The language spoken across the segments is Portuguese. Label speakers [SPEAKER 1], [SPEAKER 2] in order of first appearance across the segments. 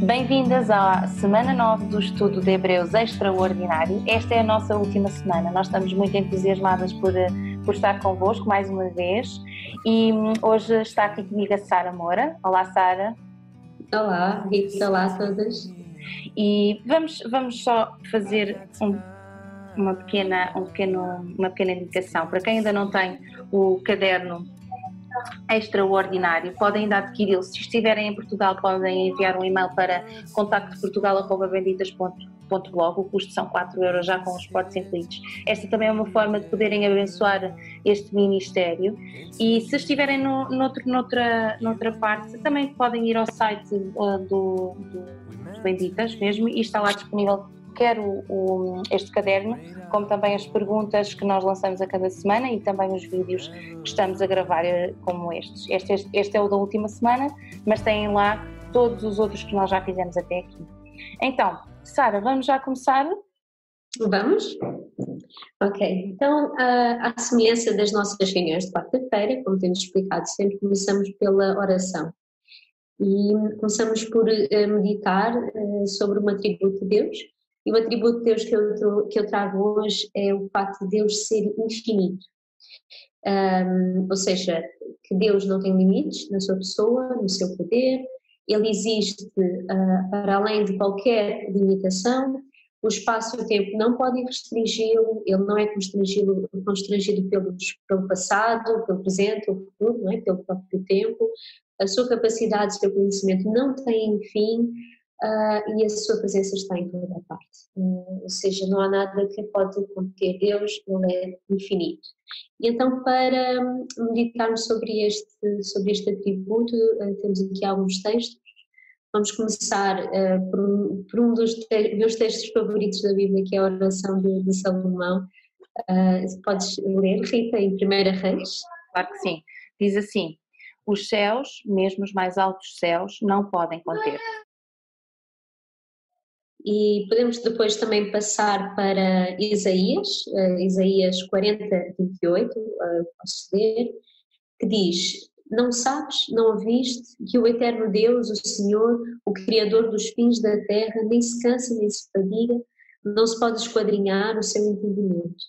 [SPEAKER 1] Bem-vindas à semana 9 do estudo de Hebreus Extraordinário. Esta é a nossa última semana. Nós estamos muito entusiasmadas por, eh, por estar convosco mais uma vez e hum, hoje está aqui comigo a Sara Moura. Olá, Sara.
[SPEAKER 2] Olá, Rita, olá a todas.
[SPEAKER 1] E vamos, vamos só fazer um, uma, pequena, um pequeno, uma pequena indicação. Para quem ainda não tem o caderno extraordinário. Podem ainda adquiri-lo. Se estiverem em Portugal, podem enviar um e-mail para contactoportugal.benditas.blog. O custo são 4 euros já com os portos incluídos. Esta também é uma forma de poderem abençoar este ministério. E se estiverem no, noutro, noutra, noutra parte, também podem ir ao site uh, do, do Benditas mesmo e está lá disponível quer o, o, este caderno, como também as perguntas que nós lançamos a cada semana e também os vídeos que estamos a gravar eh, como estes. Este, este, este é o da última semana, mas têm lá todos os outros que nós já fizemos até aqui. Então, Sara, vamos já começar?
[SPEAKER 2] Vamos? Ok, então, à semelhança das nossas reuniões de quarta-feira, como temos explicado sempre, começamos pela oração. E começamos por eh, meditar eh, sobre um atributo de Deus, e o atributo de Deus que eu, que eu trago hoje é o facto de Deus ser infinito. Um, ou seja, que Deus não tem limites na sua pessoa, no seu poder, ele existe uh, para além de qualquer limitação, o espaço e o tempo não podem restringi-lo, ele não é constrangido, constrangido pelo passado, pelo presente, pelo futuro, não é? pelo próprio tempo, a sua capacidade, o seu conhecimento não tem fim, uh, e a sua presença está em toda a parte. Uh, ou seja, não há nada que pode conter Deus, Ele é infinito. E então, para meditarmos sobre este, sobre este atributo, uh, temos aqui alguns textos. Vamos começar por um, por, um, dos te meus textos favoritos da Bíblia, que é a oração de, de Salomão. podes ler, Rita, em 1 Reis?
[SPEAKER 1] Claro que sim. Diz assim: Os céus, mesmo os mais altos céus, não podem conter
[SPEAKER 2] e podemos depois também passar para Isaías, uh, Isaías 40, 28, uh, posso ler, que diz: Não sabes, não ouviste que o eterno Deus, o Senhor, o Criador dos fins da terra, nem se cansa nem se fadiga, não se pode esquadrinhar o seu entendimento.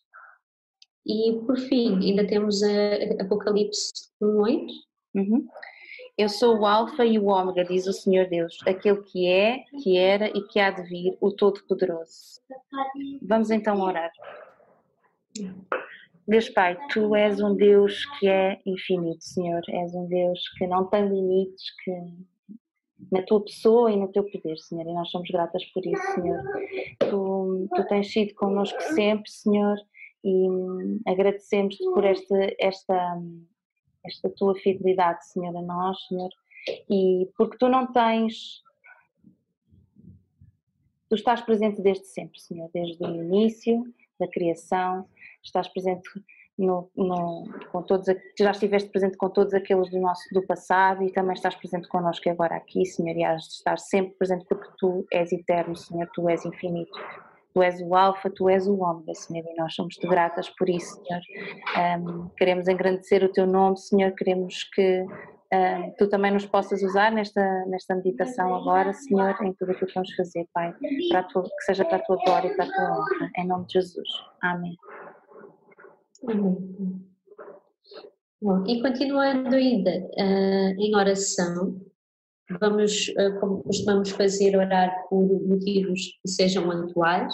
[SPEAKER 2] E por fim, ainda temos a Apocalipse 1, 8.
[SPEAKER 1] Uhum. Eu sou o Alfa e o Ômega, diz o Senhor Deus, aquele que é, que era e que há de vir, o Todo-Poderoso. Vamos então orar. Deus Pai, Tu és um Deus que é infinito, Senhor. És um Deus que não tem limites, que na Tua pessoa e no Teu poder, Senhor. E nós somos gratas por isso, Senhor. Tu, tu tens sido connosco sempre, Senhor, e agradecemos-te por esta, esta esta tua fidelidade, Senhor, a nós, Senhor, e porque tu não tens. Tu estás presente desde sempre, Senhor, desde o início da criação, estás presente no, no, com todos, já estiveste presente com todos aqueles do nosso do passado e também estás presente connosco agora aqui, Senhor, e has de estar sempre presente porque tu és eterno, Senhor, tu és infinito. Tu és o Alfa, tu és o Ômega, Senhor, e nós somos-te gratas por isso, Senhor. Um, queremos engrandecer o teu nome, Senhor, queremos que um, tu também nos possas usar nesta, nesta meditação agora, Senhor, em tudo aquilo que vamos fazer, Pai, para tua, que seja para a tua glória e para a tua honra, em nome de Jesus. Amém.
[SPEAKER 2] Amém. Bom, e continuando ainda uh, em oração, Vamos, eh, como costumamos fazer, orar por motivos que sejam atuais.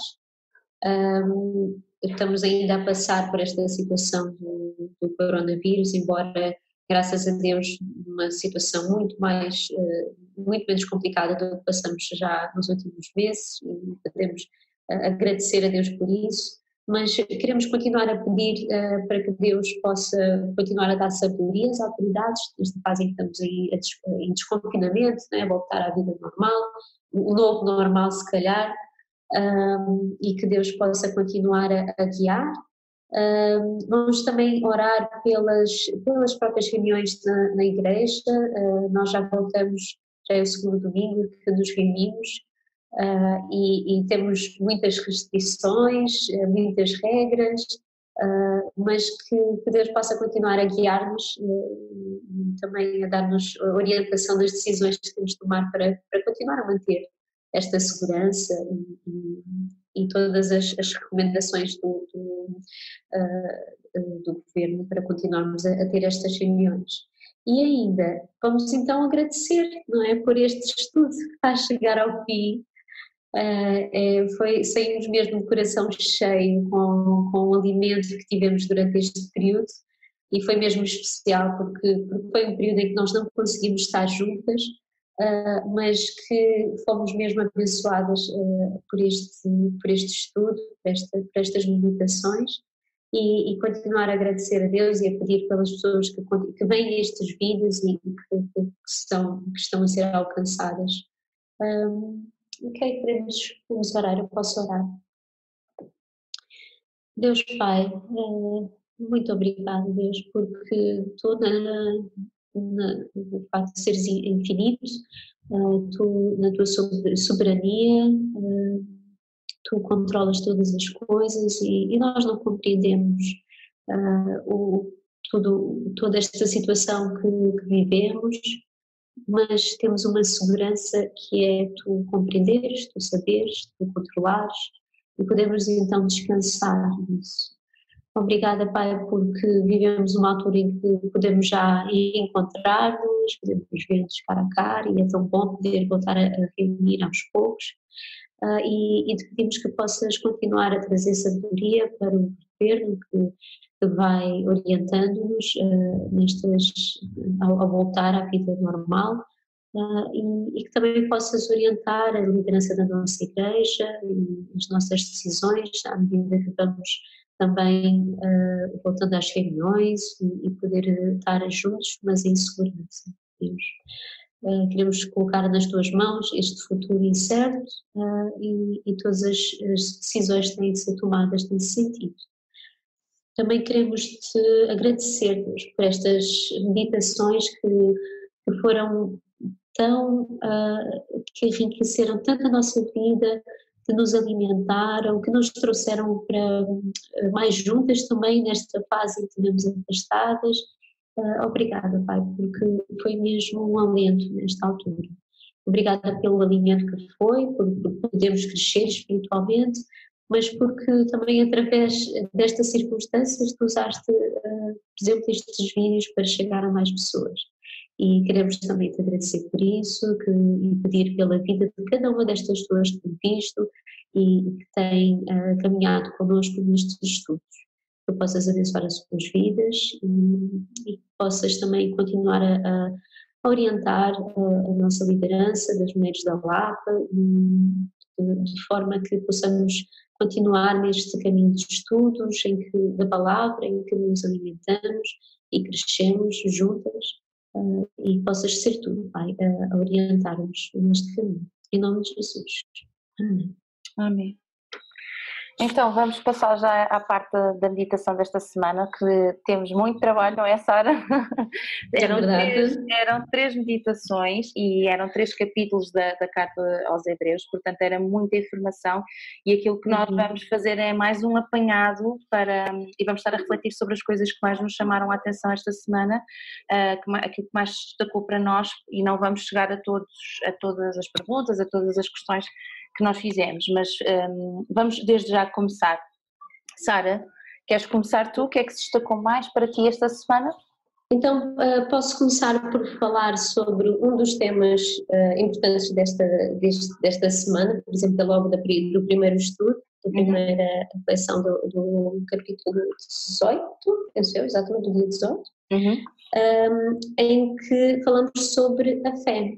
[SPEAKER 2] Um, estamos ainda a passar por esta situação do, do, coronavírus, embora, graças a Deus, uma situação muito mais, uh, muito menos complicada do que passamos já nos últimos meses e podemos agradecer a Deus por isso mas queremos continuar a pedir uh, para que Deus possa continuar a dar sabedoria às autoridades, nesta fase em que estamos aí em desconfinamento, né, voltar à vida normal, o novo normal se calhar, um, e que Deus possa continuar a, a guiar. Um, vamos também orar pelas, pelas próprias reuniões na, na igreja, uh, nós já voltamos, já é o segundo domingo que nos reunimos, Uh, e, e, temos muitas restrições, eh, muitas regras, uh, mas que, que, Deus possa continuar a guiar-nos uh, e também a dar-nos orientação das decisões que temos de tomar para, para continuar a manter esta segurança e, e, todas as, as, recomendações do, do, uh, do, governo para continuarmos a, a ter estas reuniões. E ainda, vamos então agradecer, não é, por este estudo que está a chegar ao fim. Uh, é, foi, saímos mesmo de coração cheio com, com o alimento que tivemos durante este período e foi mesmo especial porque, porque foi um período em que nós não conseguimos estar juntas, uh, mas que fomos mesmo abençoadas uh, por, este, por este estudo, por, esta, por estas meditações e, e, continuar a agradecer a Deus e a pedir pelas pessoas que, que veem estes vídeos e que, que, que, estão, que estão a ser alcançadas. Um, ok, podemos, podemos orar, eu posso orar. Deus Pai, eh, muito obrigada, Deus, porque tu, na, no de seres infinito, eh, tu, na tua soberania, eh, tu controlas todas as coisas e, e nós não compreendemos uh, o, tudo, toda esta situação que, que, vivemos, mas temos uma segurança que é tu compreenderes, tu saberes, tu controlares e podemos então descansar nisso. Obrigada, Pai, porque vivemos uma altura em que podemos já encontrar-nos, podemos ver-nos cara a cara e é tão bom poder voltar a reunir aos poucos uh, e, e, te pedimos que possas continuar a trazer sabedoria para o governo que, que vai orientando-nos uh, nestas, ao, ao, voltar à vida normal uh, e, e, que também possas orientar a liderança da nossa igreja e as nossas decisões à medida que vamos também voltando às reuniões e, e poder estar juntos, mas em segurança. Deus. Uh, queremos colocar nas tuas mãos este futuro incerto uh, e, e, todas as, as, decisões têm de ser tomadas nesse sentido. Também queremos te agradecer por estas meditações que, que foram tão, uh, que enriqueceram tanto a nossa vida, que nos alimentaram, que nos trouxeram para mais juntas também nesta fase em que estivemos afastadas Uh, obrigada, Pai, porque foi mesmo um alento nesta altura. Obrigada pelo alimento que foi, por, por podermos crescer espiritualmente, mas porque também através destas circunstâncias tu usaste, uh, por exemplo, estes vídeos para chegar a mais pessoas. E queremos também te agradecer por isso que, e pedir pela vida de cada uma destas pessoas que tem visto e que tem uh, caminhado connosco nestes estudos que possas abençoar as suas vidas e, e que possas também continuar a, a orientar a, a, nossa liderança das mulheres da Lapa de, forma que possamos continuar neste caminho de estudos em que, da palavra, em que nos alimentamos e crescemos juntas uh, e possas ser tu, Pai, a, a orientar-nos neste caminho. Em nome de Jesus. Amém.
[SPEAKER 1] Amém. Então, vamos passar já à parte da meditação desta semana, que temos muito trabalho, não é, Sara?
[SPEAKER 2] É eram,
[SPEAKER 1] três, eram três meditações e eram três capítulos da, da carta aos Hebreus, portanto, era muita informação e aquilo que nós uhum. vamos fazer é mais um apanhado para. e vamos estar a refletir sobre as coisas que mais nos chamaram a atenção esta semana, uh, que, aquilo que mais destacou para nós, e não vamos chegar a, todos, a todas as perguntas, a todas as questões que nós fizemos, mas um, vamos desde já começar. Sara, queres começar tu? O que é que se destacou mais para ti esta semana?
[SPEAKER 2] Então, uh, posso começar por falar sobre um dos temas uh, importantes desta, deste, desta semana, por exemplo, logo da, do primeiro estudo, da uhum. primeira reflexão do, do, capítulo 18, penso eu, exatamente, do dia 18, uhum. um, em que falamos sobre a fé.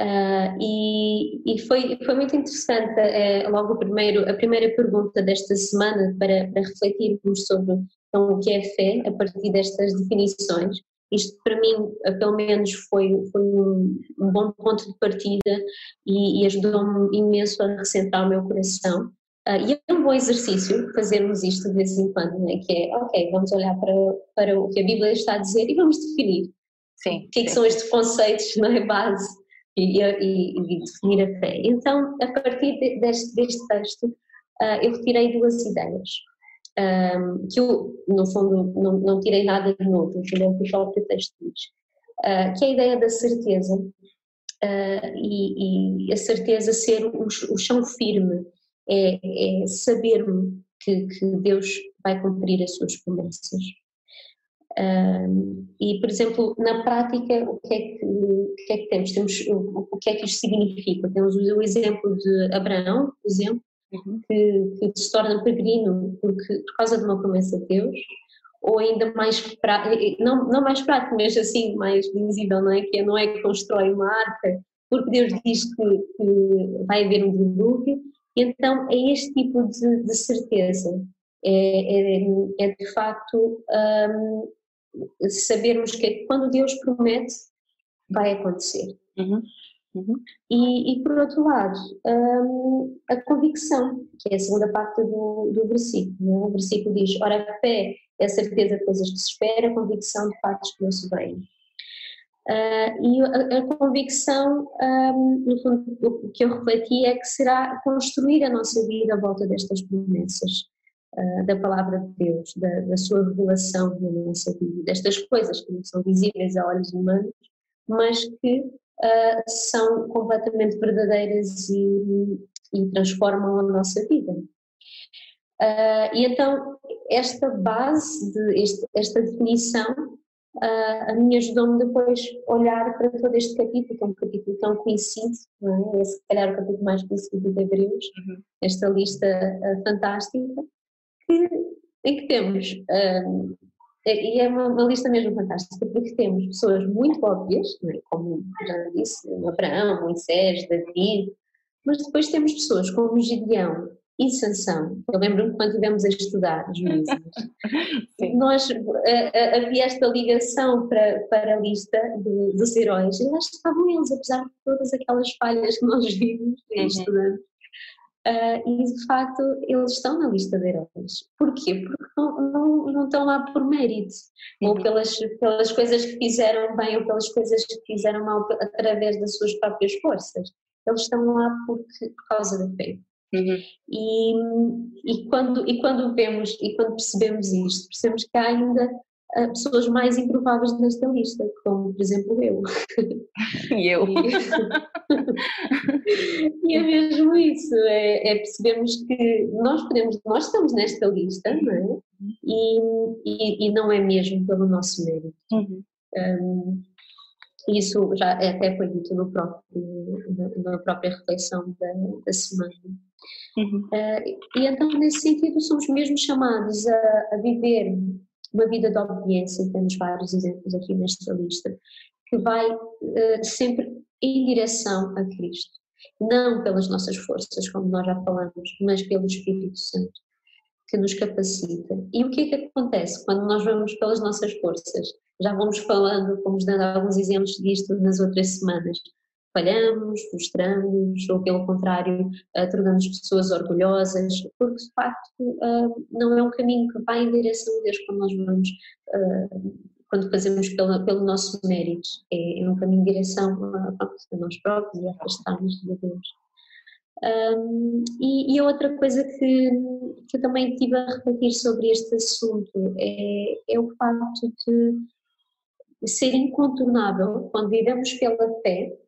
[SPEAKER 2] Uh, e, e foi, foi muito interessante uh, logo primeiro, a primeira pergunta desta semana para, para refletirmos sobre então, o que é fé a partir destas definições. Isto para mim, uh, pelo menos, foi, foi um, um, bom ponto de partida e, e ajudou-me imenso a recentrar o meu coração. Uh, e é um bom exercício fazermos isto de vez em quando, né? que é, ok, vamos olhar para, para o que a Bíblia está a dizer e vamos definir.
[SPEAKER 1] Sim,
[SPEAKER 2] o que, é que são estes conceitos, não é? Base e, e, e definir a fé. Então, a partir deste, deste texto, uh, eu retirei duas ideias. um, que eu, no fundo, não, não tirei nada de novo, o que o próprio texto diz, uh, que é a ideia da certeza uh, e, e, a certeza ser o, o chão firme, é, é saber-me que, que, Deus vai cumprir as suas promessas. Um, e, por exemplo, na prática, o que é que, o que, é que temos? temos o, o, que é que isto significa? Temos o exemplo de Abraão, por exemplo, uhum. que, que, se torna peregrino porque, por causa de uma promessa de Deus, ou ainda mais prático, não, não mais prático, mas assim mais visível, não é? Que é, não é que constrói uma arca, porque Deus diz que, que vai haver um dilúvio, então é este tipo de, de certeza, é, é, é, de facto um, sabermos que quando Deus promete, vai acontecer.
[SPEAKER 1] Uhum. Uhum.
[SPEAKER 2] E, e, por outro lado, um, a convicção, que é a segunda parte do, do versículo. Né? O versículo diz: Ora, a fé é a certeza de coisas que se espera, a convicção de fatos que não se veem. Uh, e a, a convicção, um, no fundo, o que eu refleti é que será construir a nossa vida à volta destas promessas uh, da palavra de Deus, da, da, sua revelação na nossa vida, destas coisas que não são visíveis a olhos humanos, mas que uh, são completamente verdadeiras e, e, transformam a nossa vida. Uh, e então, esta base, de, este, esta definição, a mim ajudou-me depois a olhar para todo este capítulo, que é um capítulo tão conhecido, não é? é se calhar o capítulo mais conhecido de Hebreus, uhum. esta lista fantástica, que, em que temos é, e é uma, uma, lista mesmo fantástica, porque temos pessoas muito óbvias, é? como já disse, Abraão, Moisés, David, mas depois temos pessoas como Gideão e Sansão. Eu lembro-me quando estivemos a estudar juízes, nós, havia esta ligação para, para a lista de, dos heróis, e lá estavam eles, apesar de todas aquelas falhas que nós vimos uhum. estudando. Uh, e de facto eles estão na lista de heróis. Porquê? Porque não, não, não estão lá por mérito, ou uhum. pelas, pelas coisas que fizeram bem, ou pelas coisas que fizeram mal através das suas próprias forças. Eles estão lá porque, por causa da fé. Uhum. E, e, quando, e quando vemos e quando percebemos isto, percebemos que há ainda pessoas mais improváveis nesta lista, como por exemplo eu.
[SPEAKER 1] E eu.
[SPEAKER 2] e é mesmo isso, é, é, percebermos que nós podemos, nós estamos nesta lista, não é? E, e, e não é mesmo pelo nosso mérito. Uhum. Um, isso já até foi dito no próprio, na, na própria reflexão da, da semana. Uhum. Uh, e então, nesse sentido, somos mesmo chamados a, a viver uma vida de obediência, temos vários exemplos aqui nesta lista, que vai uh, sempre em direção a Cristo. Não pelas nossas forças, como nós já falamos, mas pelo Espírito Santo, que nos capacita. E o que é que acontece quando nós vamos pelas nossas forças? Já vamos falando, fomos dando alguns exemplos disto nas outras semanas falhamos, frustramos, ou pelo contrário, uh, tornamos pessoas orgulhosas, porque de facto uh, não é um caminho que vai em direção a Deus quando nós vamos, uh, quando fazemos pelo, pelo nosso mérito, é, é, um caminho em direção a, a nós próprios e a afastarmos de Deus. Um, e, e, outra coisa que, que eu também tive a refletir sobre este assunto é, é o facto de ser incontornável quando vivemos pela fé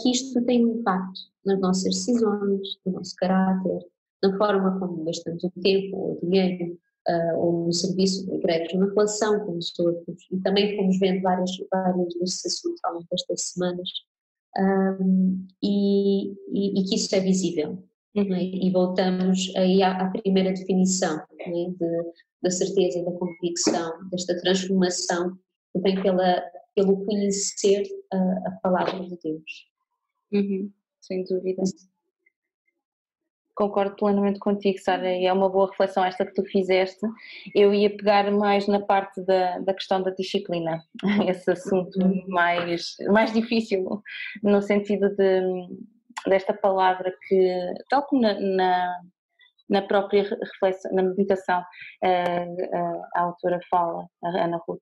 [SPEAKER 2] que isto tem um impacto nas nossas decisões, no nosso caráter, na forma como gastamos o tempo, o dinheiro, uh, ou no serviço da igreja, na relação com os outros, e também fomos vendo vários, vários destes assuntos ao longo destas semanas, um, e, e, e, que isso é visível. Uhum. E voltamos aí à, à primeira definição é? de, da certeza da convicção, desta transformação que vem pela, pelo conhecer a, a palavra de Deus.
[SPEAKER 1] Uhum, sem dúvida. Concordo plenamente contigo, Sara, e é uma boa reflexão esta que tu fizeste. Eu ia pegar mais na parte da, da questão da disciplina, esse assunto uhum. mais, mais difícil, no sentido de, desta palavra que, tal como na, na, na própria reflexão, na meditação, a, a, a autora fala, a Ana Ruth,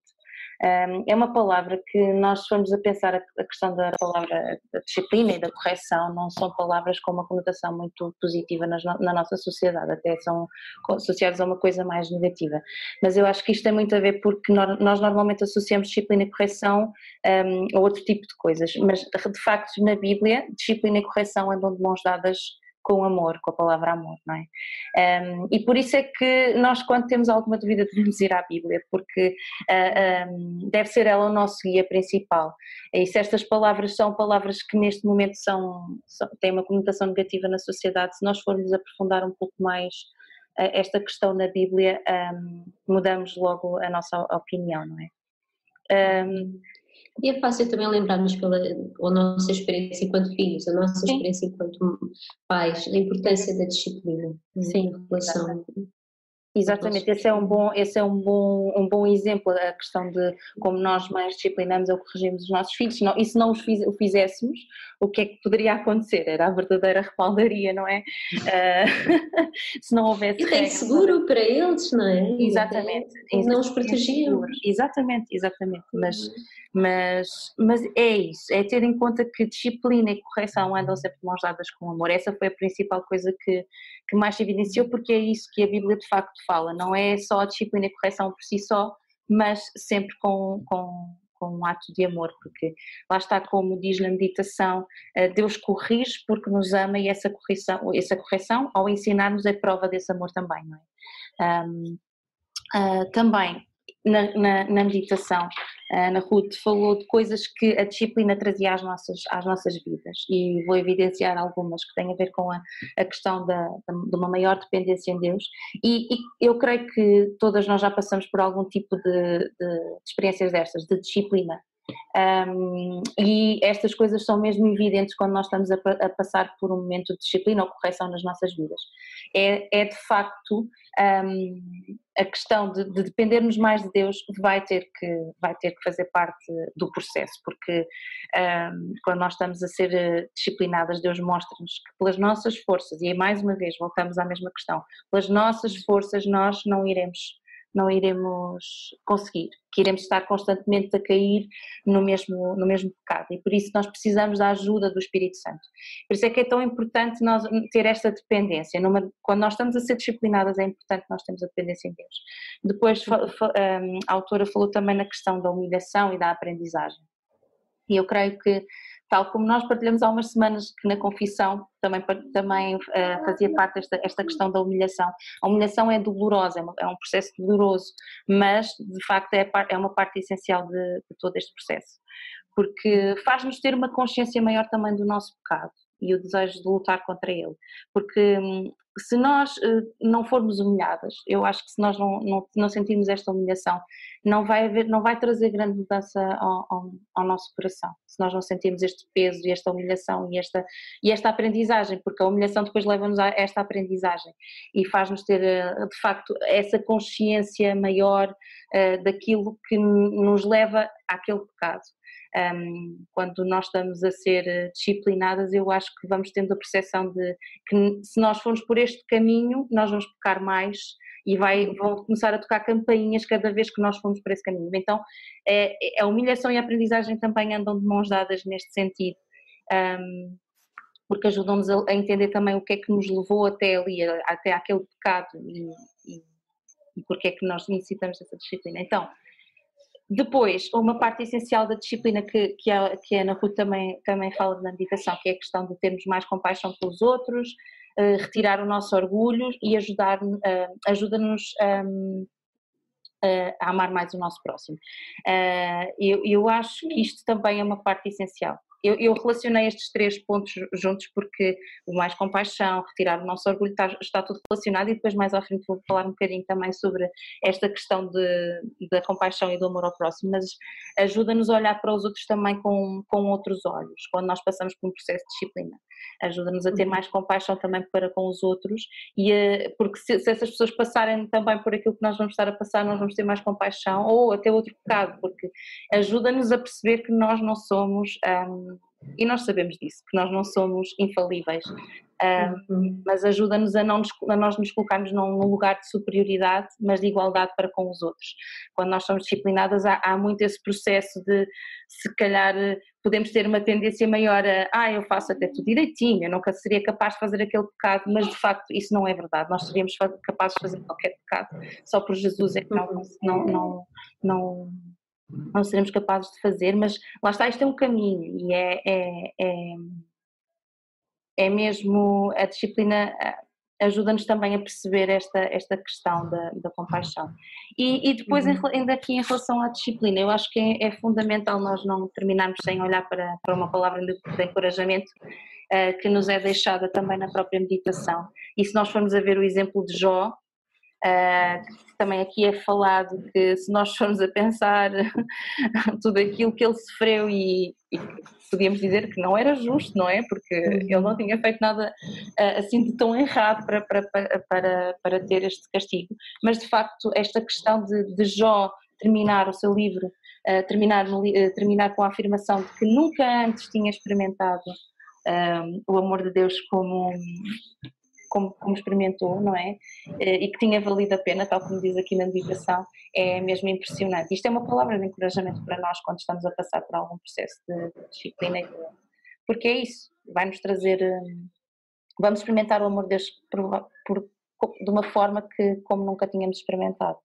[SPEAKER 1] é uma palavra que nós formos a pensar a questão da palavra da disciplina e da correção, não são palavras com uma conotação muito positiva na nossa sociedade, até são associadas a uma coisa mais negativa. Mas eu acho que isto tem muito a ver porque nós normalmente associamos disciplina e correção a outro tipo de coisas, mas de facto na Bíblia, disciplina e correção andam de mãos dadas com amor, com a palavra amor, não é? Um, e por isso é que nós, quando temos alguma dúvida, devemos ir à Bíblia, porque uh, ah, um, deve ser ela o nosso guia principal. E se estas palavras são palavras que neste momento são, são têm uma conotação negativa na sociedade, se nós formos aprofundar um pouco mais uh, esta questão na Bíblia, um, mudamos logo a nossa opinião, não é?
[SPEAKER 2] E é fácil também lembrarmos pela a nossa experiência enquanto filhos, a nossa experiência enquanto pais, a importância da disciplina
[SPEAKER 1] Sim, na relação. Exatamente, esse é um bom, esse é um bom, um bom exemplo, a questão de como nós mais disciplinamos ou corrigimos os nossos filhos. Não, e se não o fizéssemos, o que é que poderia acontecer? Era a verdadeira repaldaria, não é? Uh, se não houvesse.
[SPEAKER 2] E tem seguro para eles, não é?
[SPEAKER 1] Exatamente.
[SPEAKER 2] Não os protegiam.
[SPEAKER 1] Exatamente, exatamente. Mas, uhum. mas, mas é isso, é ter em conta que disciplina e correção andam sempre mãos dadas com amor. Essa foi a principal coisa que, que mais se evidenciou, porque é isso que a Bíblia de facto fala. Não é só a disciplina e correção por si só, mas sempre com, com com um ato de amor, porque lá está como diz na meditação, eh, Deus corrige porque nos ama e essa correção, essa correção ao ensinar-nos é prova desse amor também, não é? Um, uh, ah, também na, na, na, meditação, a Ana Ruth falou de coisas que a disciplina trazia às nossas, às nossas vidas. E vou evidenciar algumas que têm a ver com a, a questão da, de uma maior dependência em Deus. E, e, eu creio que todas nós já passamos por algum tipo de, de, de experiências destas, de disciplina um, e estas coisas são mesmo evidentes quando nós estamos a, a, passar por um momento de disciplina ou correção nas nossas vidas. É, é de facto um, a questão de, de, dependermos mais de Deus vai ter que vai ter que fazer parte do processo, porque um, quando nós estamos a ser eh, disciplinadas, Deus mostra-nos que pelas nossas forças e aí mais uma vez voltamos à mesma questão, pelas nossas forças nós não iremos não iremos conseguir, que iremos estar constantemente a cair no mesmo, no mesmo pecado e por isso nós precisamos da ajuda do Espírito Santo. Por isso é que é tão importante nós ter esta dependência. Numa, quando nós estamos a ser disciplinadas é importante nós termos a dependência em Deus. Depois hum, a autora falou também na questão da humilhação e da aprendizagem. E eu creio que tal como nós partilhamos há umas semanas que na confissão também, também uh, fazia parte desta esta questão da humilhação. A humilhação é dolorosa, é, é um processo doloroso, mas de facto é, é uma parte essencial de, de todo este processo, porque faz-nos ter uma consciência maior também do nosso pecado e o desejo de lutar contra ele, porque hum, se nós uh, não formos humilhadas, eu acho que se nós não, não, não, sentirmos esta humilhação, não vai haver, não vai trazer grande mudança ao, ao, ao, nosso coração. Nós não sentirmos este peso e esta humilhação e esta, e esta aprendizagem, porque a humilhação depois leva-nos a esta aprendizagem e faz-nos ter, uh, de facto, essa consciência maior uh, daquilo que nos leva àquele pecado. Um, quando nós estamos a ser eh, disciplinadas, eu acho que vamos tendo a percepção de que se nós formos por este caminho, nós vamos pecar mais e vai, vão começar a tocar campainhas cada vez que nós formos por esse caminho. Então, é, é, a humilhação e a aprendizagem também andam de mãos dadas neste sentido. Um, porque ajudam-nos a, entender também o que é que nos levou até ali, até aquele pecado e, e, e porque é que nós necessitamos dessa disciplina. Então, depois, uma parte essencial da disciplina que, que, a, que a Ana Ruth também, também fala na meditação, que é a questão de termos mais compaixão pelos outros, retirar o nosso orgulho e ajudar, ajuda-nos um, uh, a amar mais o nosso próximo. Uh, eu, eu acho que isto também é uma parte essencial eu, eu, relacionei estes três pontos juntos porque o mais compaixão, retirar o nosso orgulho, está, está, tudo relacionado e depois mais à frente vou falar um bocadinho também sobre esta questão de, da compaixão e do amor ao próximo, mas ajuda-nos a olhar para os outros também com, com outros olhos, quando nós passamos por um processo de disciplina. Ajuda-nos a ter uhum. mais compaixão também para com os outros e a, porque se, se, essas pessoas passarem também por aquilo que nós vamos estar a passar, nós vamos ter mais compaixão ou até outro pecado, porque ajuda-nos a perceber que nós não somos... Um, E nós sabemos disso, que nós não somos infalíveis. Uhum. mas ajuda-nos a, não a nós nos colocarmos num, lugar de superioridade, mas de igualdade para com os outros. Quando nós somos disciplinadas, há, há muito esse processo de, se calhar, podemos ter uma tendência maior a, ah, eu faço até tudo direitinho, eu nunca seria capaz de fazer aquele pecado, mas de facto isso não é verdade. Nós seríamos capazes de fazer qualquer pecado, só por Jesus é que não, não, não, não não seremos capazes de fazer, mas lá está, isto é um caminho e é, é, é é mesmo a disciplina ajuda-nos também a perceber esta, esta questão da, da compaixão. E, e depois, uhum. ainda aqui em relação à disciplina, eu acho que é, é fundamental nós não terminarmos sem olhar para, para uma palavra de, de encorajamento uh, que nos é deixada também na própria meditação. E se nós formos a ver o exemplo de Jó, Uh, também aqui é falado que se nós formos a pensar tudo aquilo que ele sofreu e, e, podíamos dizer que não era justo, não é? Porque uhum. ele não tinha feito nada uh, assim de tão errado para, para, para, para ter este castigo. Mas de facto, esta questão de, de Jó terminar o seu livro, uh, terminar, terminar com a afirmação de que nunca antes tinha experimentado o amor de Deus como como, como, experimentou, não é? Eh, e que tinha valido a pena, tal como diz aqui na meditação, é mesmo impressionante. Isto é uma palavra de encorajamento para nós quando estamos a passar por algum processo de disciplina, porque é isso, vai-nos trazer, eh, vamos experimentar o amor de Deus por, por, de uma forma que como nunca tínhamos experimentado.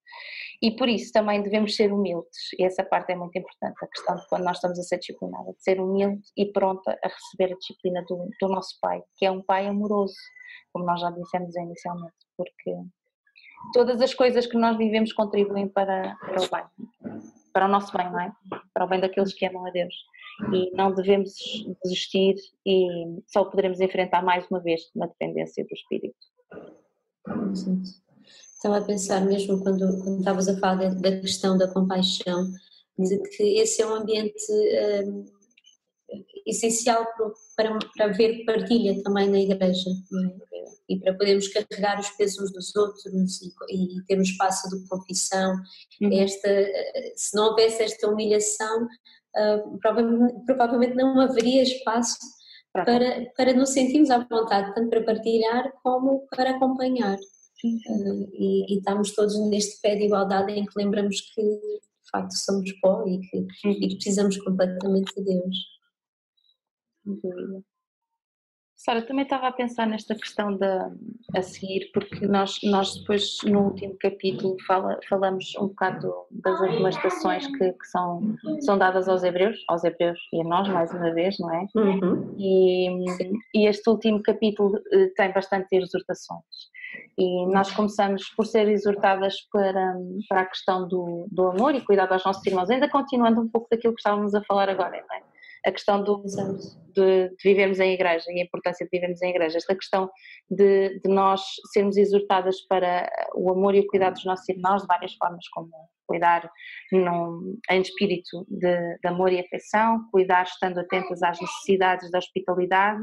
[SPEAKER 1] E por isso também devemos ser humildes, e essa parte é muito importante, a questão de quando nós estamos a ser disciplinados, de ser humilde e pronta a receber a disciplina do, do nosso Pai, que é um Pai amoroso, como nós já dissemos inicialmente, porque todas as coisas que nós vivemos contribuem para, para o bem, para o nosso bem, não é? Para o bem daqueles que amam a Deus. E não devemos desistir e só poderemos enfrentar mais uma vez uma dependência do Espírito.
[SPEAKER 2] Estava a pensar mesmo quando, quando estavas a falar da, da questão da compaixão, de que esse é um ambiente um, essencial para, para haver partilha também na igreja. É? e para podermos carregar os pesos dos outros e, e ter um espaço de confissão. Uhum. Esta, se não houvesse esta humilhação, uh, provavelmente, provavelmente, não haveria espaço para, para nos sentirmos à vontade, tanto para partilhar como para acompanhar. Uh, e, e, estamos todos neste pé de igualdade em que lembramos que de facto somos pó e que, uhum. e que precisamos completamente de Deus.
[SPEAKER 1] Sara, também estava a pensar nesta questão da, a seguir, porque nós, nós depois no último capítulo fala, falamos um bocado das amonestações que, que, são, são dadas aos hebreus, aos hebreus e a nós mais uma vez, não é? Uhum. E, e este último capítulo eh, tem bastante exortações. E nós começamos por ser exortadas para, para a questão do, do amor e cuidar dos nossos irmãos, ainda continuando um pouco daquilo que estávamos a falar agora, não é? A questão do, de, de, vivermos em igreja e a importância de vivermos em igreja, esta questão de, de, nós sermos exortadas para o amor e o cuidado dos nossos irmãos de várias formas, como cuidar num, em espírito de, de, amor e afeição, cuidar estando atentas às necessidades da hospitalidade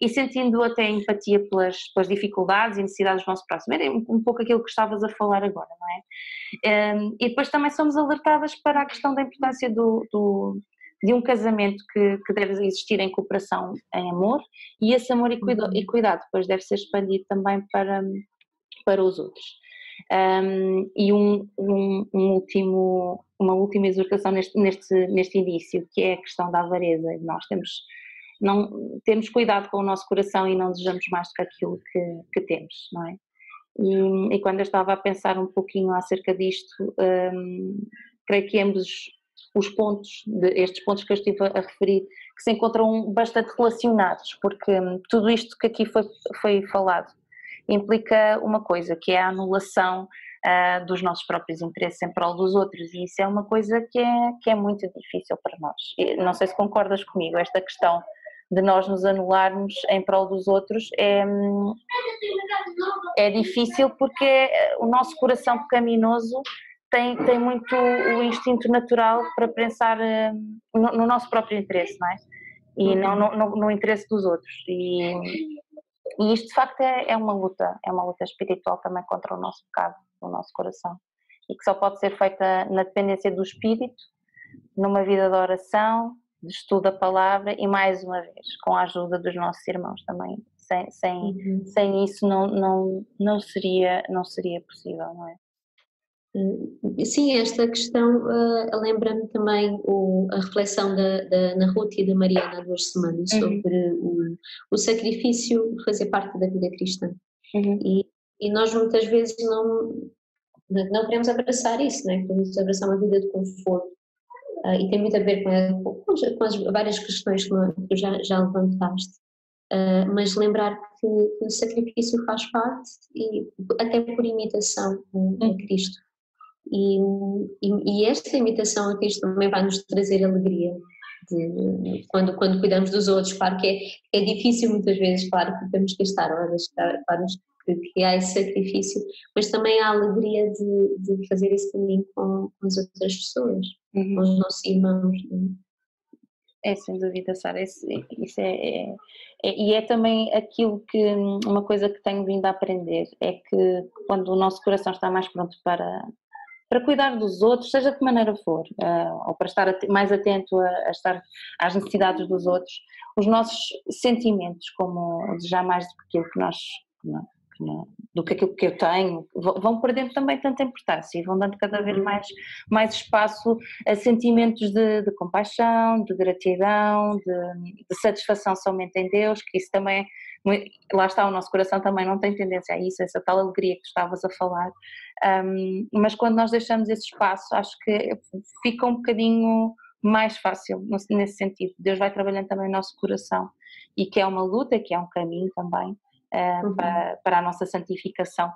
[SPEAKER 1] e sentindo até empatia pelas, pelas dificuldades e necessidades do nosso próximo. Era um, um pouco aquilo que estavas a falar agora, não é? Um, e depois também somos alertadas para a questão da importância do, do de um casamento que, que deve existir em cooperação, em amor, e esse amor e, cuida, e cuidado depois deve ser expandido também para, para os outros. Um, e um, um, um, último, uma última exortação neste, neste, neste início, que é a questão da avareza. Nós temos, não, temos cuidado com o nosso coração e não desejamos mais do que aquilo que, que temos, não é? E, e, quando eu estava a pensar um pouquinho acerca disto, creio que ambos os pontos, de, estes pontos que eu estive a referir, que se encontram bastante relacionados, porque hum, tudo isto que aqui foi, foi falado implica uma coisa, que é a anulação uh, dos nossos próprios interesses em prol dos outros, e isso é uma coisa que é, que é muito difícil para nós. E não sei se concordas comigo, esta questão de nós nos anularmos em prol dos outros é, hum, é difícil porque o nosso coração pecaminoso tem, tem muito o instinto natural para pensar uh, no, no, nosso próprio interesse, não é? E uhum. não no, no, no, interesse dos outros. E, e isto de facto é, é, uma luta, é uma luta espiritual também contra o nosso pecado, o nosso coração. E que só pode ser feita na dependência do espírito, numa vida de oração, de estudo da palavra e mais uma vez com a ajuda dos nossos irmãos também. Sem, sem, uhum. sem isso não, não, não, seria, não seria possível, não é?
[SPEAKER 2] Eh, sim, esta questão uh, lembra-me também o, a reflexão da, da Ana Ruth e da Mariana há duas semanas uhum. sobre o, o sacrifício fazer parte da vida cristã. Uhum. E, e nós muitas vezes não, não queremos abraçar isso, né? queremos abraçar uma vida de conforto. Uh, e tem muito a ver com, a, com, as várias questões que tu já, já levantaste. Uh, mas lembrar que, que, o sacrifício faz parte, e até por imitação a Cristo. E, e, e, esta imitação a Cristo também vai nos trazer alegria. De, quando, quando cuidamos dos outros, claro que é, é difícil muitas vezes, claro que temos que estar horas para nos que há esse sacrifício, mas também há a alegria de, de fazer esse caminho com, com as outras pessoas, uhum. com os nossos irmãos.
[SPEAKER 1] É? é, sem dúvida, Sara, isso, isso é, é, é, e é também aquilo que, uma coisa que tenho vindo a aprender, é que quando o nosso coração está mais pronto para, para cuidar dos outros, seja de que maneira for, uh, ou para estar mais atento a, a, estar às necessidades dos outros, os nossos sentimentos, como desejar mais do que aquilo que nós, do que aquilo que eu tenho, vão perdendo também tanta importância e vão dando cada vez uhum. mais, mais espaço a sentimentos de, de compaixão, de gratidão, de, de, satisfação somente em Deus, que isso também, lá está, o nosso coração também não tem tendência a isso, essa tal alegria que tu estavas a falar, um, mas quando nós deixamos esse espaço, acho que fica um bocadinho mais fácil nesse sentido. Deus vai trabalhando também no nosso coração e que é uma luta, que é um caminho também, uhum. para, para, a nossa santificação.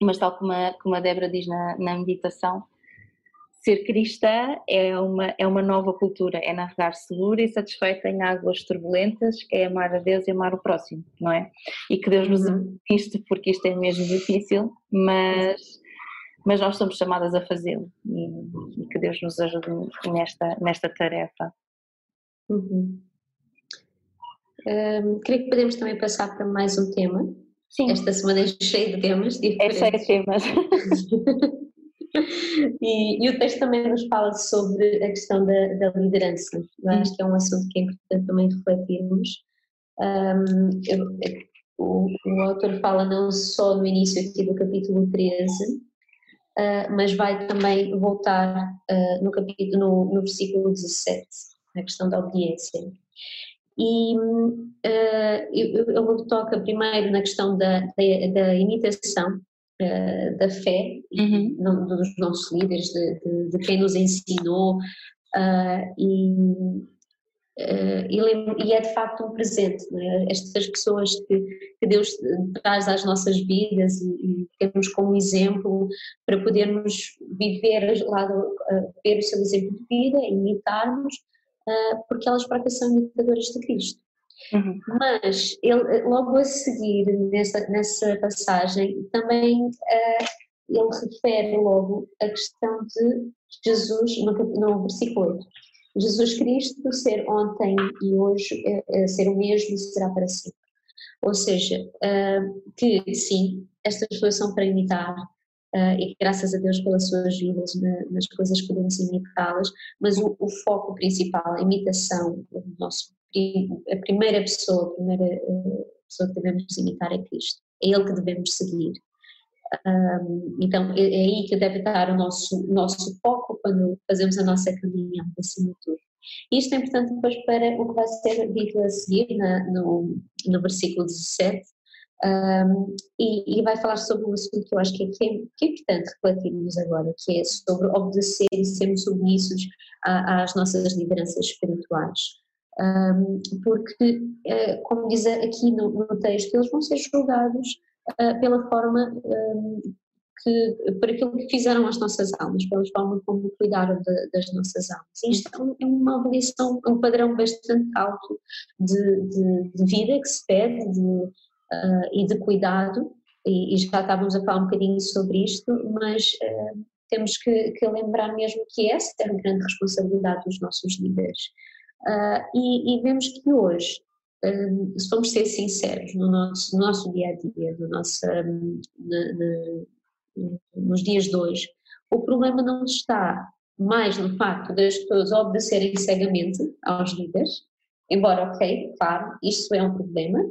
[SPEAKER 1] Mas, tal como a, como a Débora diz na, na meditação, ser cristã é uma, é uma nova cultura, é navegar segura e satisfeita em águas turbulentas, é amar a Deus e amar o próximo, não é? E que Deus nos uhum. isto, porque isto é mesmo difícil, mas, mas nós somos chamadas a fazê-lo e, e, que Deus nos ajude nesta, nesta tarefa.
[SPEAKER 2] Uhum. Um, creio que podemos também passar para mais um tema. Sim. Esta semana é cheia de temas diferentes.
[SPEAKER 1] É cheia de temas.
[SPEAKER 2] e, e, o texto também nos fala sobre a questão da, da liderança. Eu acho que é um assunto que é importante também refletirmos. Um, eu, o, o, autor fala não só no início aqui do capítulo 13, uh, ah, mas vai também voltar uh, no, capítulo, no, no versículo 17, na questão da obediência. E uh, ele toca primeiro na questão da, da, da imitação uh, da fé uhum. dos nossos líderes, de, de, de, quem nos ensinou, uh, e, e, é de facto um presente. É? Estas pessoas que, que, Deus traz às nossas vidas e, e temos como exemplo para podermos viver, lá, ver o seu exemplo de vida, imitarmos uh, porque elas próprias são imitadoras de Cristo. Uhum. Mas ele, logo a seguir, nessa, nessa passagem, também uh, ele refere logo a questão de Jesus, no, no versículo 8. Jesus Cristo ser ontem e hoje é, é ser o mesmo e será para sempre. Ou seja, uh, que sim, estas pessoas são para imitar, uh, e graças a Deus pelas suas vidas, na, nas coisas que podemos imitá-las, mas o, o, foco principal, a imitação, o nosso, a primeira pessoa, a primeira uh, pessoa que devemos imitar é Cristo, é Ele que devemos seguir. Um, então é, é, aí que deve estar o nosso, nosso foco quando fazemos a nossa caminhada, acima de tudo. Isto é importante depois para o que vai ser dito a seguir na, no, no versículo 17, um, e, e, vai falar sobre um assunto que eu acho que é, que é, que é importante refletirmos agora, que é sobre obedecer e sermos submissos às nossas lideranças espirituais. Um, porque, uh, como diz aqui no, no, texto, eles vão ser julgados uh, pela forma um, que, por aquilo que fizeram às nossas almas, pela forma como cuidaram de, das nossas almas. Isto é, é uma avaliação, um padrão bastante alto de, de, de vida que se pede, de uh, e de cuidado, e, e, já estávamos a falar um bocadinho sobre isto, mas uh, temos que, que, lembrar mesmo que essa é uma grande responsabilidade dos nossos líderes. Uh, e, e, vemos que hoje, se vamos ser sinceros no nosso, no nosso dia a dia, no nosso, um, no, no, nos dias de hoje, o problema não está mais no facto das pessoas obedecerem cegamente aos líderes, embora, ok, claro, isto é um problema,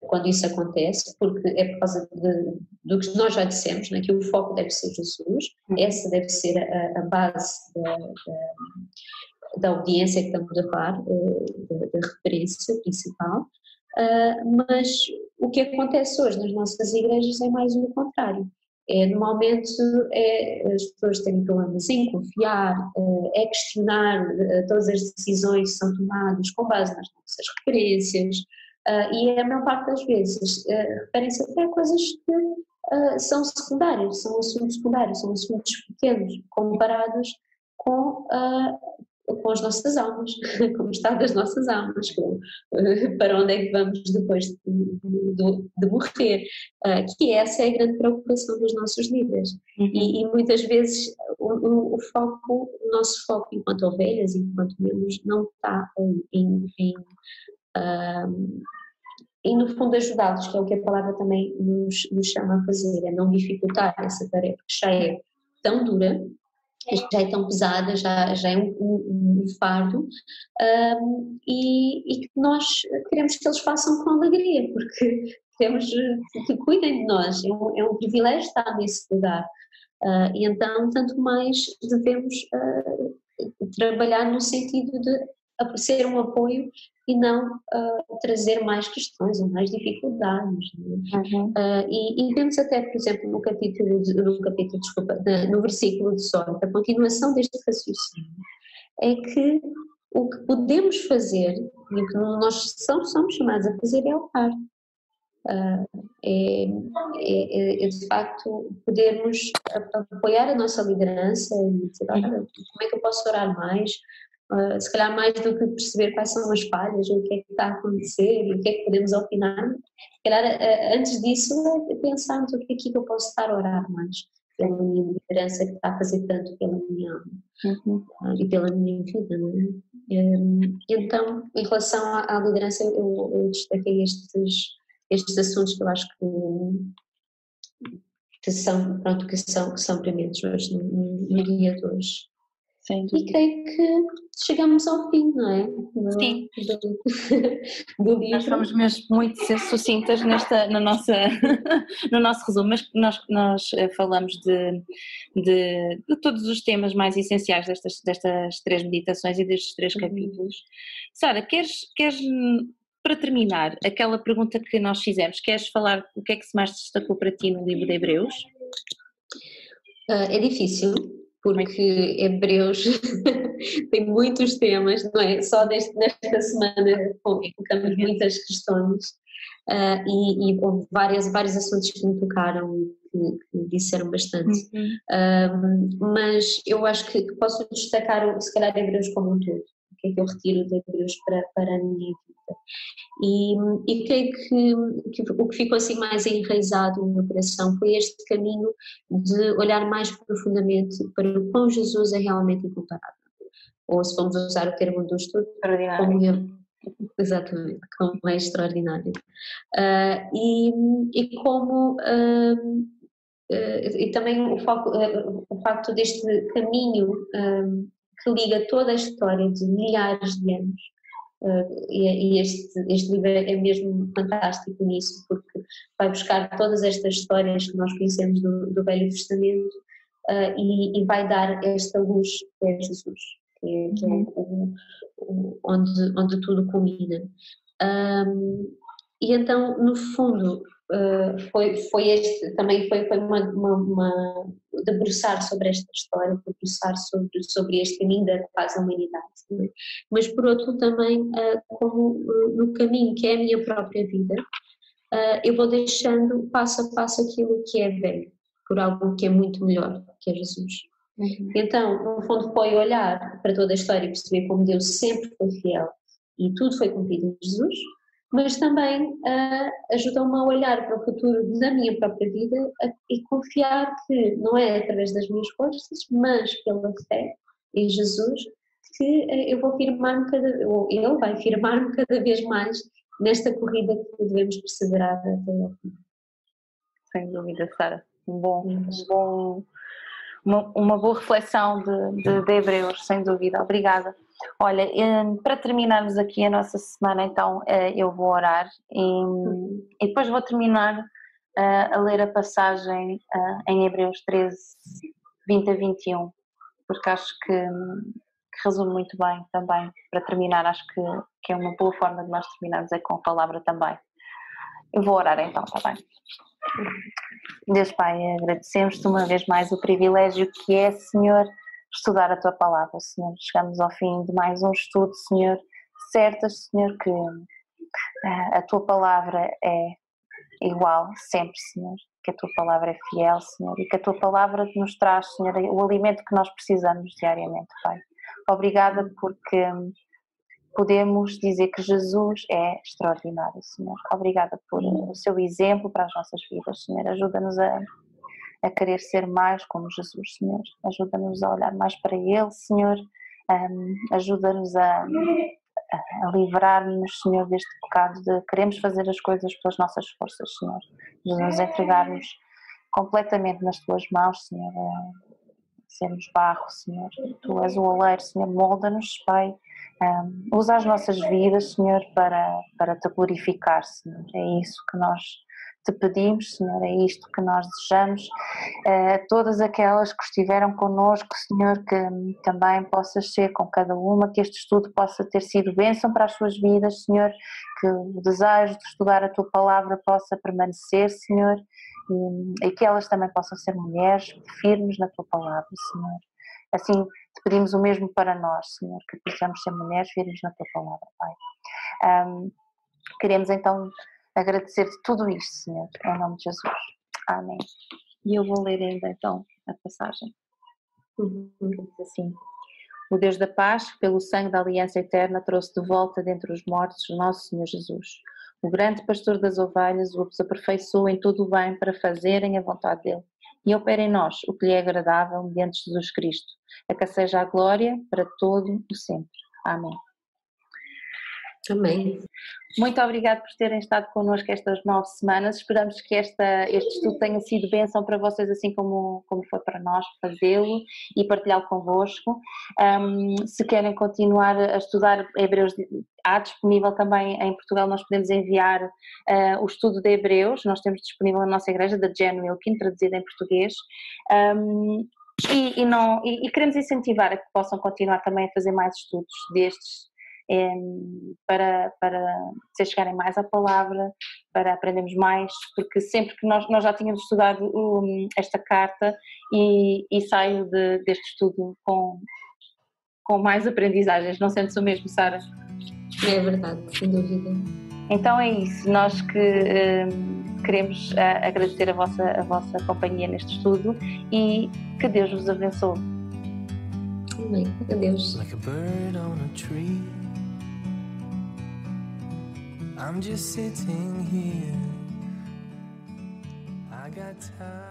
[SPEAKER 2] quando isso acontece, porque é por causa de, do que nós já dissemos, né, que o foco deve ser Jesus, uhum. essa deve ser a, a base da, da, da, audiência que estamos a falar, uh, da, da, referência principal, uh, mas o que acontece hoje nas nossas igrejas é mais o contrário é, normalmente é, as pessoas têm problemas em confiar, é, é questionar todas as decisões que são tomadas com base nas nossas referências é, e a maior parte das vezes referem-se até a coisas que são secundárias, são assuntos secundários, são assuntos pequenos comparados com com as nossas almas, com o estado das nossas almas, com, uh, para onde é que vamos depois de, de, de morrer, uh, que essa é a grande preocupação dos nossos líderes. E, e, muitas vezes o, o, foco, o nosso foco enquanto ovelhas, enquanto membros, não está em, em, em e no fundo ajudá-los, que é o que a palavra também nos, nos chama a fazer, é não dificultar essa tarefa que já é tão dura, já é tão pesada, já, já é um, um, um fardo, um, e, e, que nós queremos que eles façam com alegria, porque queremos que cuidem de nós, é um, é um privilégio estar nesse lugar. Uh, e então, tanto mais devemos uh, trabalhar no sentido de ser um apoio e não uh, trazer mais questões ou mais dificuldades. Né? Uhum. Uh, e, e, vemos até, por exemplo, no capítulo, de, no capítulo, desculpa, no versículo de sorte, a continuação deste raciocínio, é que o que podemos fazer, e o que nós somos, somos chamados a fazer é orar. Uh, é, é, é, de facto podermos apoiar a nossa liderança e dizer, olha, como é que eu posso orar mais, Uh, se calhar mais do que perceber quais são as falhas, o que é que está a acontecer e o que é que podemos opinar, se calhar uh, antes disso é pensarmos o que é que eu posso estar a orar mais pela minha liderança que está a fazer tanto pela minha alma uhum. uh, e pela minha vida. Um, então, em relação à, à liderança, eu, eu, destaquei estes, estes assuntos que eu acho que, que são, pronto, que são, que são prementes hoje no, no dia de hoje. E creio que chegamos ao fim, não é?
[SPEAKER 1] Do, Sim. Do, do livro. Nós fomos mesmo muito sucintas nesta, na nossa, no nosso resumo, mas nós, nós eh, falamos de, de, de, todos os temas mais essenciais destas, destas três meditações e destes três uhum. capítulos. Sara, queres, queres, para terminar, aquela pergunta que nós fizemos, queres falar o que é que se mais destacou para ti no livro de Hebreus?
[SPEAKER 2] Uh, é difícil, porque Hebreus tem muitos temas, não é? Só deste, nesta semana colocamos muitas questões uh, e, e houve várias, vários assuntos que me tocaram e que, que disseram bastante. Uhum. Uh, mas eu acho que, posso destacar, se calhar, Hebreus como um todo que é que eu retiro de Hebreus para, para a minha. E, e creio que, que, o que ficou assim mais enraizado no meu coração foi este caminho de olhar mais profundamente para o quão Jesus é realmente incomparável. Ou se vamos usar o termo do estudo, como eu, exatamente, como é extraordinário. Uh, e, e como. Uh, uh, e também o, foco, o facto deste caminho que liga toda a história de milhares de anos. Uh, e, e este, este, livro é mesmo fantástico nisso, porque vai buscar todas estas histórias que nós conhecemos do, do Velho Testamento uh, e, e, vai dar esta luz que é Jesus, que é, que é uhum. o, o, onde, onde tudo culmina. Um, e então, no fundo, uh, foi, foi este, também foi, foi uma, uma, uma, debruçar sobre esta história, debruçar sobre, sobre este caminho da à humanidade. É? Mas por outro também, uh, como uh, no caminho que é a minha própria vida, eu vou deixando passo a passo aquilo que é velho, por algo que é muito melhor, que é Jesus. Uhum. Então, no fundo, foi olhar para toda a história e perceber como Deus sempre foi fiel e tudo foi cumprido em Jesus, mas também uh, ajudam-me a olhar para o futuro da minha própria vida e confiar que não é através das minhas forças, mas pela fé em Jesus, que uh, eu vou firmar-me cada ou ele vai firmar-me cada vez mais nesta corrida que devemos perseverar até ao fim.
[SPEAKER 1] Sem dúvida, Sara. Um bom, um bom uma, uma boa reflexão de, de, de Hebreus, sem dúvida. Obrigada. Olha, para terminarmos aqui a nossa semana, então eh, eu vou orar e, e depois vou terminar eh, a ler a passagem eh, em Hebreus 13, 20 a 21, porque acho que, que resume muito bem também. Para terminar, acho que, que é uma boa forma de nós terminarmos é com a palavra também. Eu vou orar então, está bem? Deus Pai, agradecemos-te uma vez mais o privilégio que é, Senhor, estudar a tua palavra, Senhor. Chegamos ao fim de mais um estudo, Senhor. Certas, Senhor, que eh, a tua palavra é igual sempre, Senhor. Que a tua palavra é fiel, Senhor, e que a tua palavra nos traz, Senhor, o alimento que nós precisamos diariamente, Pai. Obrigada porque podemos dizer que Jesus é extraordinário, Senhor. Obrigada por o seu exemplo para as nossas vidas, Senhor. Ajuda-nos a a querer ser mais como Jesus, Senhor. Ajuda-nos a olhar mais para Ele, Senhor. Um, Ajuda-nos a, a livrar-nos, Senhor, deste pecado de queremos fazer as coisas pelas nossas forças, Senhor. Ajuda-nos a entregar-nos completamente nas Tuas mãos, Senhor. Sermos barro, Senhor. Tu és o oleiro, Senhor. Molda-nos, Pai. Um, usa as nossas vidas, Senhor, para, para te glorificar, Senhor. É isso que nós te pedimos, Senhor, é isto que nós desejamos. Uh, todas aquelas que estiveram connosco, Senhor, que também possas ser com cada uma, que este estudo possa ter sido bênção para as suas vidas, Senhor, que o desejo de estudar a tua palavra possa permanecer, Senhor, e, e que elas também possam ser mulheres firmes na tua palavra, Senhor. Assim, te pedimos o mesmo para nós, Senhor, que possamos ser mulheres firmes na tua palavra, Pai. Um, queremos então agradecer-te tudo isto, Senhor, em nome de Jesus. Amém. E eu vou ler ainda então a passagem. Diz assim: O Deus da paz, que pelo sangue da aliança eterna trouxe de volta dentre os mortos o nosso Senhor Jesus. O grande pastor das ovelhas os aperfeiçoou em todo o bem para fazerem a vontade dele. E opera em nós o que lhe é agradável mediante Jesus Cristo, a que seja a glória para todo o sempre. Amém.
[SPEAKER 2] Amém.
[SPEAKER 1] Muito obrigada por terem estado connosco estas nove semanas. Esperamos que esta, este estudo tenha sido bênção para vocês, assim como, como foi para nós fazê-lo e partilhá-lo convosco. Um, se querem continuar a estudar Hebreus, há disponível também em Portugal, nós podemos enviar uh, o estudo de Hebreus, nós temos disponível na nossa igreja, da Jen Wilkin, traduzida em português. Um, e, e, não, e, e queremos incentivar a que possam continuar também a fazer mais estudos destes para, para se chegarem mais à palavra, para aprendermos mais, porque sempre que nós, nós já tínhamos estudado um, esta carta e, e saio de, deste estudo com, com mais aprendizagens, não sentes o mesmo, Sara?
[SPEAKER 2] É verdade, sem dúvida.
[SPEAKER 1] Então é isso, nós que um, queremos uh, agradecer a vossa, a vossa companhia neste estudo e que Deus vos abençoe.
[SPEAKER 2] Amém. Adeus. Like I'm just sitting here. I got time.